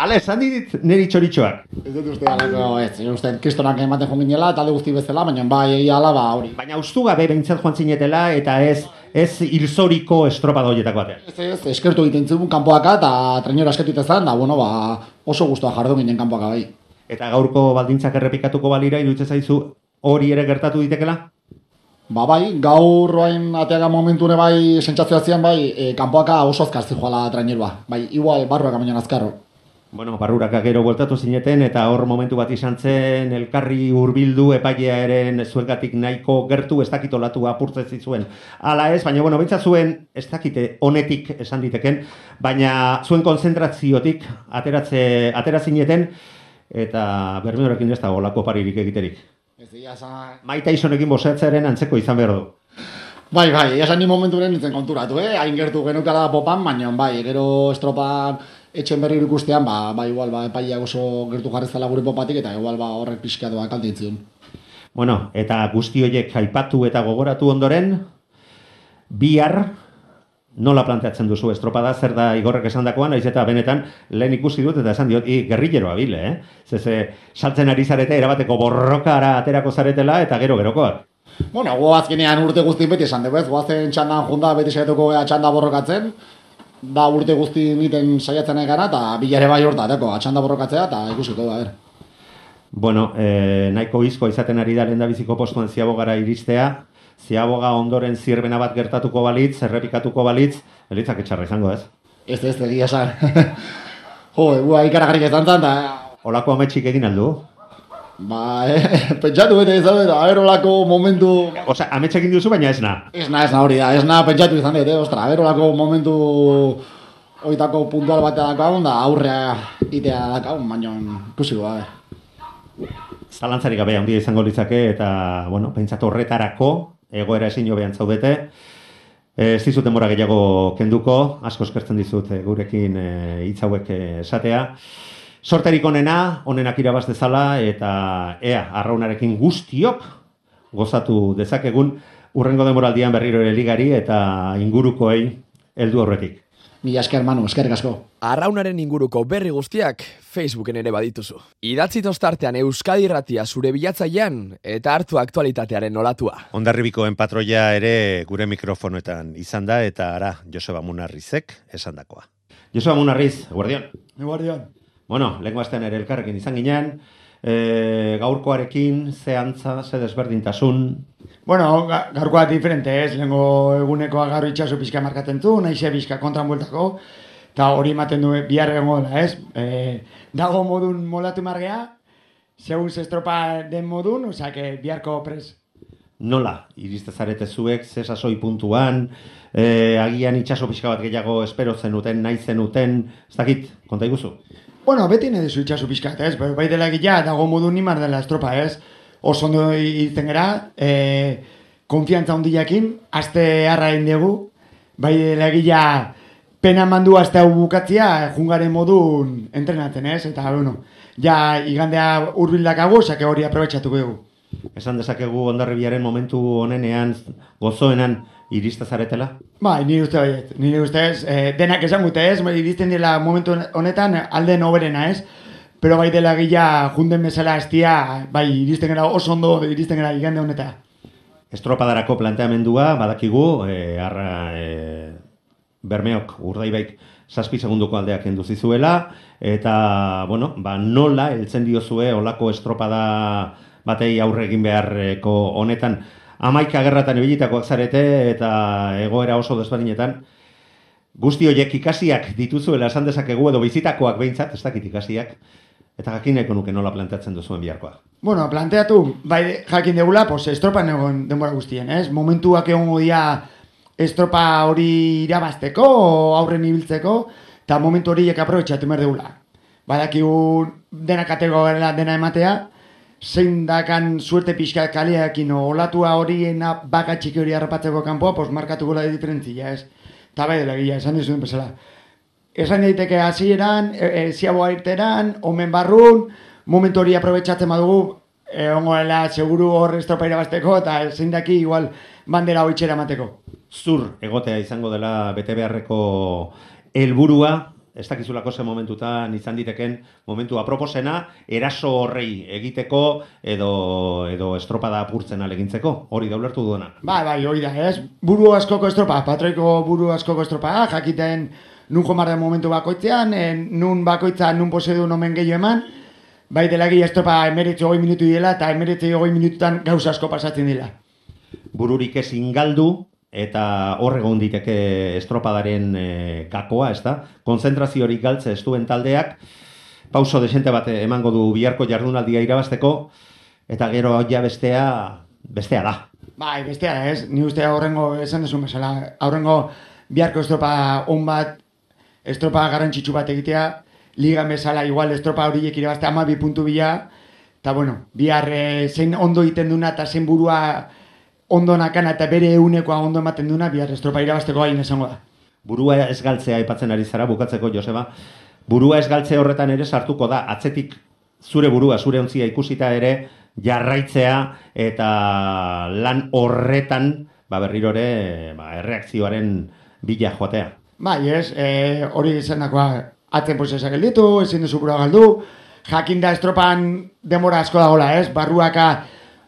Ale, esan dit niri txoritxoak. Ez dut uste, alako, ez, ez uste, kristonak ematen joan ginela, talde guzti bezala, baina bai egia ala, ba, hori. Baina ustu gabe behintzat joan zinetela, eta ez, ez hilzoriko estropa doietako batean. Ez, ez, eskertu egiten zuen kanpoaka, eta trenera eskertu zen, da, bueno, ba, oso guztua jardu ginen kanpoaka bai. Eta gaurko baldintzak errepikatuko balira, iruditzen zaizu hori ere gertatu ditekela? Ba bai, gaur roain ateaga momenture bai sentsazioa zian bai, e, kanpoaka oso azkar zijoala trainerua. Bai, igual barruak amainan azkarro. Bueno, barrurak gero bueltatu zineten eta hor momentu bat izan zen elkarri hurbildu epailearen zuengatik nahiko gertu ez dakit olatu apurtzen zizuen. Hala ez, baina bueno, bintza zuen ez dakite honetik esan diteken, baina zuen konzentraziotik ateratze, atera zineten eta bermiorekin ez da olako paririk egiterik. Ez dira, esan... Maita izonekin bosetzaren antzeko izan behar du. Bai, bai, esan ni momenturen nintzen konturatu, eh? Hain gertu genukala popan, baina bai, gero estropan etxen berri ikustean, ba, ba, igual, ba, epaileak oso gertu jarrezala gure popatik, eta igual, ba, horrek pixkatu bat kaltintzen. Bueno, eta guzti horiek aipatu eta gogoratu ondoren, bihar, nola planteatzen duzu estropada, zer da igorrek esan dakoan, naiz eta benetan lehen ikusi dut eta esan diot, i, gerrillero abile, eh? Zeze, saltzen ari zarete, erabateko borrokara aterako zaretela eta gero gerokoak. Bueno, gu azkenean urte guzti beti esan dugu ez, guazen txandan junda beti saiatuko gara txanda borrokatzen, da urte guzti egiten saiatzen egana eta bilare bai horta, deko, txanda borrokatzea eta ikusiko da, ber. Bueno, eh, nahiko izko izaten ari da lehen biziko postuan ziabogara iristea, ziaboga ondoren zirbena bat gertatuko balitz, errepikatuko balitz, elitzak etxarra izango ez? Ez ez, egia esan. jo, gua ikaragarrik ez dantzan, da... Olako ametxik egin aldu? Ba, eh, pentsatu bete ez da, a ber, olako momentu... Osa, ametxik egin duzu, baina esna? Esna, esna hori da, esna pentsatu izan dut, eh, ostra, a ber, olako momentu... Oitako puntual batea dakaun, da aurrea itea dakaun, baina ikusiko da, eh. Zalantzarik gabe handia izango litzake eta, bueno, pentsatu horretarako, egoera ezin jobean zaudete. E, ez dizut denbora gehiago kenduko, asko eskertzen dizut e, gurekin e, hitz hauek esatea. Sorterik onena, onenak irabaz dezala, eta ea, arraunarekin guztiok gozatu dezakegun, urrengo denboraldian berriro ere ligari eta ingurukoei heldu horretik. Mila esker, Manu, eskerrik asko. Arraunaren inguruko berri guztiak Facebooken ere badituzu. Idatzi tostartean Euskadi Irratia zure bilatzailean eta hartu aktualitatearen olatua. Ondarribikoen patroia ere gure mikrofonoetan izan da eta ara Joseba Munarrizek esandakoa. Joseba Munarriz, guardian. Guardian. Bueno, lengua astean ere elkarrekin izan ginen, e, gaurkoarekin, ze antza, ze desberdintasun, Bueno, ga, gaurkoa diferente ez, lehenko egunekoa gaur itxaso pixka markatzen du, nahi ze pixka kontran bueltako, eta hori ematen du bihar egongo dela ez. E, dago modun molatu margea, segun estropa den modun, osea, que biharko pres. nola iriste zarete zuek, ze sasoi puntuan, e, agian itxaso pixka bat gehiago espero zenuten, nahi zenuten, ez dakit, konta iguzu? Bueno, beti nahi dezu itxaso pixka, ez, bai bai dela gila, dago modun nimar dela estropa ez. Oso ondo izten gara, e, konfiantza hondiakin, aste harra egin dugu, bai dela gila, pena mandu aste hau bukatzia, jungaren modun entrenatzen ez, eta bueno, ja igandea urbil dakagu, sake hori aprobetsatuko dugu. Esan dezakegu ondarribiaren momentu honenean, gozoenan, iriste zaretela? Bai, nire uste baiet, nire ustez, eh, denak esan gute ez, bai, iristen dela momentu honetan alden oberena ez, pero bai dela gila junden bezala estia, bai, iristen gara oso ondo, iristen gara igande honeta. Estropadarako planteamendua, badakigu, e, arra, e, bermeok, urdaibaik, zazpi segunduko aldeak kendu zizuela, eta, bueno, ba, nola heltzen diozue olako estropada batei aurre egin beharreko honetan, amaika gerratan ibilitakoak zarete, eta egoera oso desberdinetan, guzti horiek ikasiak dituzuela esan dezakegu edo bizitakoak behintzat, ez dakit ikasiak, eta jakin nahiko nuke nola planteatzen duzuen biharkoa. Bueno, planteatu, bai jakin degula, pues estropan egon denbora guztien, ez? Momentuak egongo dira estropa hori irabazteko, aurren ibiltzeko, eta momentu horiek aprobetxatu behar degula. Badakigu dena kategoria dena ematea, zein dakan suerte pixka kaleakin olatua horiena baka txiki hori harrapatzeko kanpoa, pues markatu gola diferentzia, ez? Eta bai dela gila, esan dizuen bezala. Esan daiteke hasieran, e, e, ziaboa irteran, omen barrun, momentu hori aprobetsatzen badugu, egongo dela seguru hor estropa irabazteko, eta zein daki igual bandera hoitxera mateko. Zur egotea izango dela bete beharreko helburua, ez dakizulako ze momentutan izan diteken momentu aproposena, eraso horrei egiteko edo, edo estropada apurtzen alegintzeko, hori da ulertu duena. Bai, bai, hori da, ez? Buru askoko estropa, patroiko buru askoko estropa, jakiten nun jomar den momentu bakoitzean, en, nun bakoitza nun posedu nomen gehiago eman, bai dela gehi estropa emeretzi hogei minutu dela, eta emeretzi hogei minututan gauza asko pasatzen dela. Bururik ez ingaldu, eta hor egon diteke estropadaren e, gakoa, ez da? Konzentraziorik galtze ez duen taldeak, pauso desente bat emango du biharko jardunaldia irabazteko, eta gero ja bestea, bestea da. Bai, bestea da, ez? Ni uste aurrengo esan desu mesela, aurrengo biharko estropa on bat, estropa garrantzitsu bat egitea, ligan bezala igual estropa horiek irabazte ama bi puntu bila, eta bueno, bihar e, zein ondo iten duna eta zein burua ondo nakana eta bere eunekoa ondo ematen duna, bihar estropa irabazteko gain esango da. Burua ez galtzea aipatzen ari zara bukatzeko Joseba. Burua ez galtze horretan ere sartuko da atzetik zure burua, zure ontzia ikusita ere jarraitzea eta lan horretan ba berriro ere ba, erreakzioaren bila joatea. Bai, ez, e, hori izenakoa atzen posesa gelditu, ezin duzu burua galdu, jakin da estropan demora asko dagoela, ez, barruaka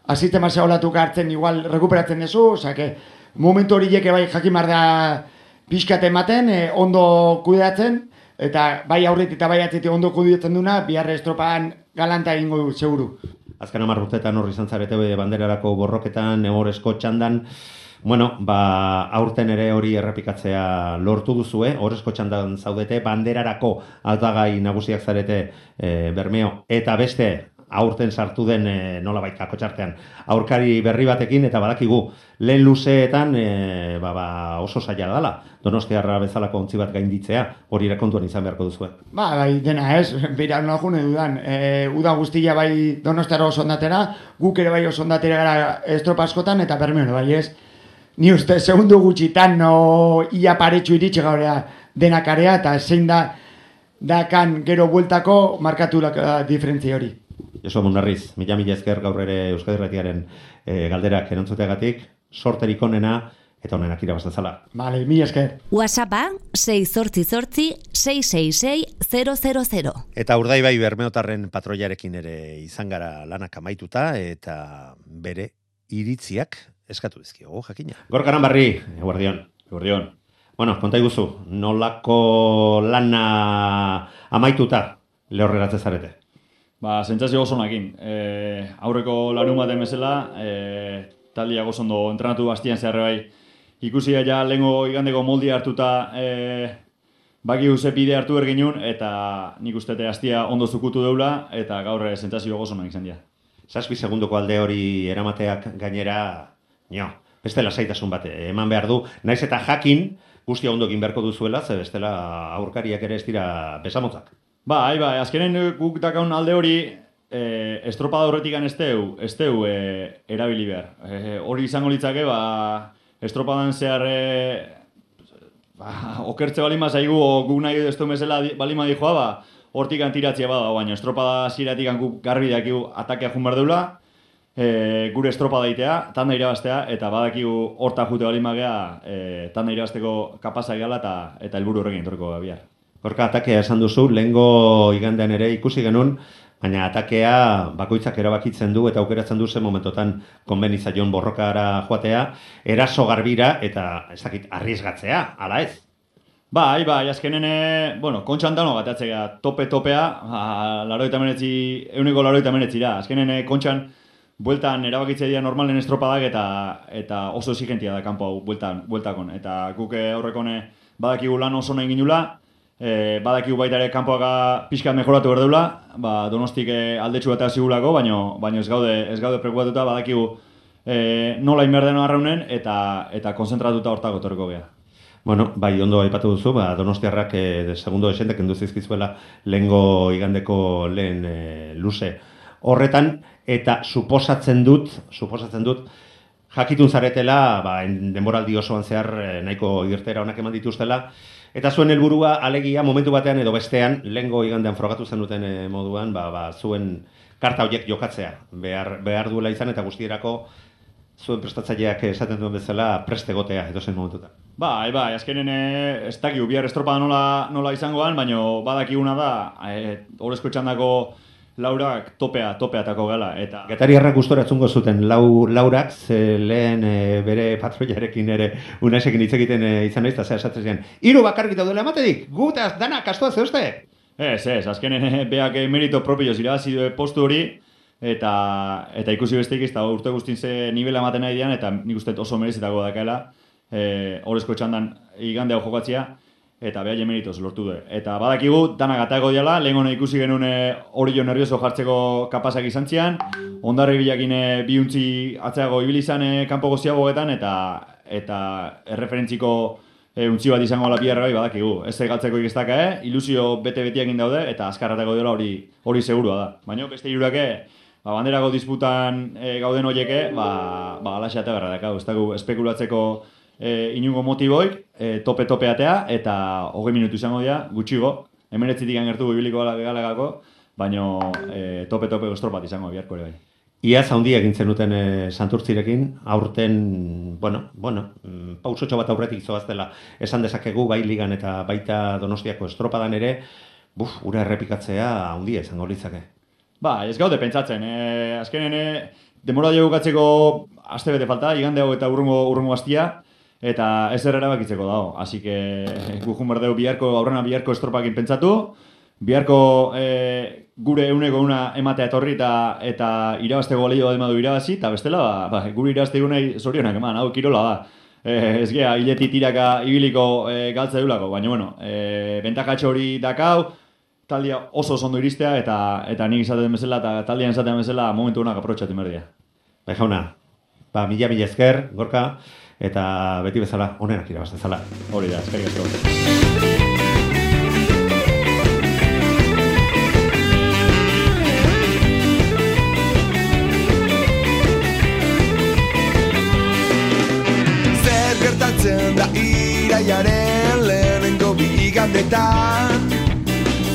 asistema zeolatuka hartzen igual rekuperatzen duzu, osea que momentu horiek bai jakin da pixkat ematen, e, ondo kudeatzen, eta bai aurretik eta bai atzetik ondo kudeatzen duna, bihar estropan galanta egingo du, seguru. Azken hamar urtetan horri izan zarete be, banderarako borroketan, egoresko txandan, Bueno, ba, aurten ere hori errepikatzea lortu duzue, horrezko txandan zaudete, banderarako aldagai nagusiak zarete e, bermeo, eta beste aurten sartu den e, nola kako txartean, aurkari berri batekin, eta badakigu, lehen luzeetan e, ba, ba, oso zaila dela, donostiarra bezalako ontzi bat gainditzea, hori kontuan izan beharko duzue. Ba, bai, dena ez, bera nola june dudan, e, uda guztia bai donostiarra oso ondatera, guk ere bai oso ondatera gara estropa askotan, eta bermeo, bai ez, ni uste segundu gutxitan no ia paretxu iritsi gaurea denakarea eta zein da dakan gero bueltako markatu la diferentzia hori. Josu Munarriz, mila mila ezker gaur ere Euskadi Ratiaren e, galderak erantzuteagatik, sorterik onena eta honenak irabaz dezala. Vale, mi esker. WhatsAppa 688 666 000. Eta urdaibai bermeotarren patroiarekin ere izan gara lanak amaituta eta bere iritziak eskatu dizkiogu jakina. Gorkaran barri, eguardion. Eguardion. Bueno, konta iguzu, nolako lana amaituta lehorreratze zarete? Ba, sentsazio oso nakin. E, aurreko larun baten bezala, e, taldia gozondo entrenatu bastian zeharre bai, ikusi ja lehengo igandeko moldi hartuta e, baki ze bide hartu erginun, eta nik uste te hastia ondo zukutu deula, eta gaur sentsazio gozo nahi izan dira. Zazpi segundoko alde hori eramateak gainera, nio, beste lasaitasun bate, eman behar du, naiz eta jakin, guztia ondo egin beharko duzuela, ze bestela aurkariak ere ez dira besamotzak. Ba, ai, ba, azkenen guk dakaun alde hori, e, estropada horretik ez teu, ez teu e, erabili behar. E, hori izango litzake, ba, estropadan zehar e, ba, okertze balima zaigu, o guk nahi bezala di- balima dijoa, ba, hortik antiratzea bada, baina estropada ziratik guk garbi dakigu atakea jun behar deula, e, gure estropada itea, tanda irabaztea, eta badakigu horta jute balima gea, e, tanda irabazteko kapazak gala eta, eta helburu horrekin etorko bihar. Gorka atakea esan duzu, lehengo igandean ere ikusi genuen, baina atakea bakoitzak erabakitzen du eta aukeratzen du zen momentotan konbenizaion borrokara joatea, eraso garbira eta ez dakit arriesgatzea, ala ez? Bai, bai, azkenen, bueno, kontxan dano gatatzea, tope-topea, ba, laroita menetzi, euneko laroita menetzira. Azkenen, eh, kontxan, bueltan erabakitzea dira normalen estropadak eta eta oso exigentia da kanpo hau bueltan, bueltakon. Eta guk eh, aurrekone badakigu lan oso nahi ginula, e, badakigu baita ere kanpoaka pixkat mejoratu behar deula, ba, donostik e, aldetxu eta zigulako, baino, baino ez gaude, ez gaude preocupatuta badakigu e, nola inberden arraunen eta, eta konzentratuta hortako torko geha. Bueno, bai, ondo aipatu duzu, ba, donostiarrak eh, de segundo esentek kendu zizkizuela lehengo igandeko lehen eh, luze horretan, eta suposatzen dut, suposatzen dut, jakitun zaretela, ba, en- denboraldi osoan zehar eh, nahiko irtera onak eman dituztela, eta zuen helburua alegia momentu batean edo bestean, lehengo igandean frogatu zenuten eh, moduan, ba, ba, zuen karta horiek jokatzea, behar, behar duela izan eta guztierako zuen prestatzaileak esaten duen bezala preste egotea edozen momentutan. Bai, bai, azkenen eh, ez dakigu bihar estropada nola, nola izangoan, baino badakiguna da, eh, horrezko txandako laurak topea, topeatako gala, eta... Getariarrak gustora etzungo zuten lau, laurak, ze lehen e, bere patroiarekin ere unasekin hitz egiten e, izan naiz, eta zea esatzen zian, hiru bakarrik daudela ematedik, gutaz, dana, kastua zeuste? Ez, ez, azkenen eh, beak merito propio irabazi du postu hori, eta eta ikusi besteik ez da urte guztin ze nivela ematen nahi dian, eta nik uste oso merezitako dakaela, eh, horrezko txandan igande hau jokatzea, eta beha meritoz lortu du. Eta badakigu, danak atago diala, lehen hona ikusi genuen eh, hori jo nervioso jartzeko kapazak izan zian, ondarri bilakin eh, biuntzi atzeago ibili izan eh, kanpo goziagoetan, eta eta erreferentziko e, untzi bat izango ala biharra bai badakigu. Ez galtzeko ikestaka, eh? ilusio bete-betiekin daude, eta azkarratako dela hori hori segurua da. Baina beste hirurake, ba, banderako disputan e, gauden horieke, ba, ba alaxe ate berra dakau. Ez dago espekulatzeko e, inungo motiboik, e, tope-tope atea, eta hogei minutu izango dira, gutxigo, emeretzitik angertu ibiliko gala- galagako, baina e, tope-tope gostropat izango biharko ere bai. Iaz handi egin zenuten e, santurtzirekin, aurten, bueno, bueno, mm, pausotxo bat aurretik zoaztela esan dezakegu bai ligan eta baita donostiako estropadan ere, buf, ura errepikatzea handia izango litzake. Ba, ez gaude pentsatzen. E, azkenen, e, demora bukatzeko aste bete falta, igande hau eta urrungo, urrungo astia, eta ez errera bakitzeko dago. Así que gujun berdeu biharko, aurrena biharko estropakin pentsatu, biharko e, gure euneko una ematea etorri eta eta irabazteko balio bat emadu irabazi, eta bestela, ba, ba, gure irabazteko nahi zorionak eman, hau kirola da. E, ez gea, hileti tiraka ibiliko e, galtza deulako, baina bueno, e, bentakatxo hori dakau, taldia oso ondo iristea eta eta nik izaten bezala eta taldean izaten bezala momentu honak aprotxatu merdia. Bai jauna, ba, mila mila esker, gorka, eta beti bezala, onenak irabaz dezala. Hori da, eskerrik asko. Gertatzen da iraiaren lehenengo bi igandetan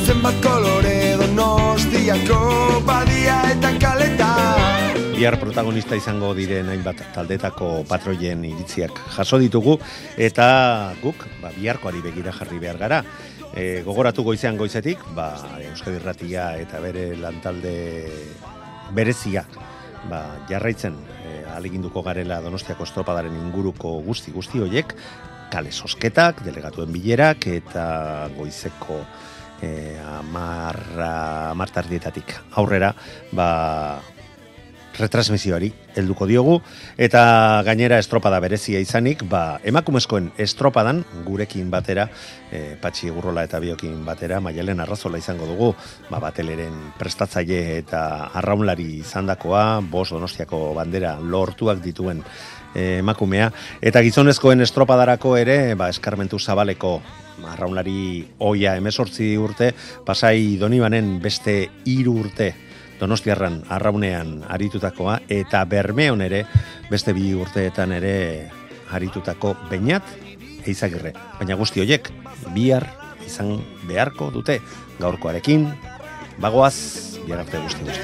Zenbat kolore donostiako badia eta kaletan bihar protagonista izango diren hainbat taldetako patroien iritziak jaso ditugu eta guk ba, biharkoari begira jarri behar gara. E, gogoratu goizean goizetik, ba, Euskadi Irratia eta bere lantalde berezia ba, jarraitzen e, aleginduko garela Donostiako estropadaren inguruko guzti guzti hoiek, kale sosketak, delegatuen bilerak eta goizeko e, amarra, amartardietatik aurrera, ba, retransmisioari helduko diogu. Eta gainera estropada berezia izanik, ba, emakumezkoen estropadan gurekin batera, e, Patxi Gurrola eta Biokin batera, Maialen Arrazola izango dugu, ba, bateleren prestatzaile eta arraunlari izandakoa, bos donostiako bandera lortuak dituen e, emakumea, eta gizonezkoen estropadarako ere, ba, eskarmentu zabaleko arraunlari oia emesortzi urte, pasai donibanen beste hiru urte Donostiarran arraunean aritutakoa eta Bermeon ere beste bi urteetan ere aritutako Beñat Eizagirre. Baina guzti hoiek bihar izan beharko dute gaurkoarekin bagoaz bihar arte guzti guzti.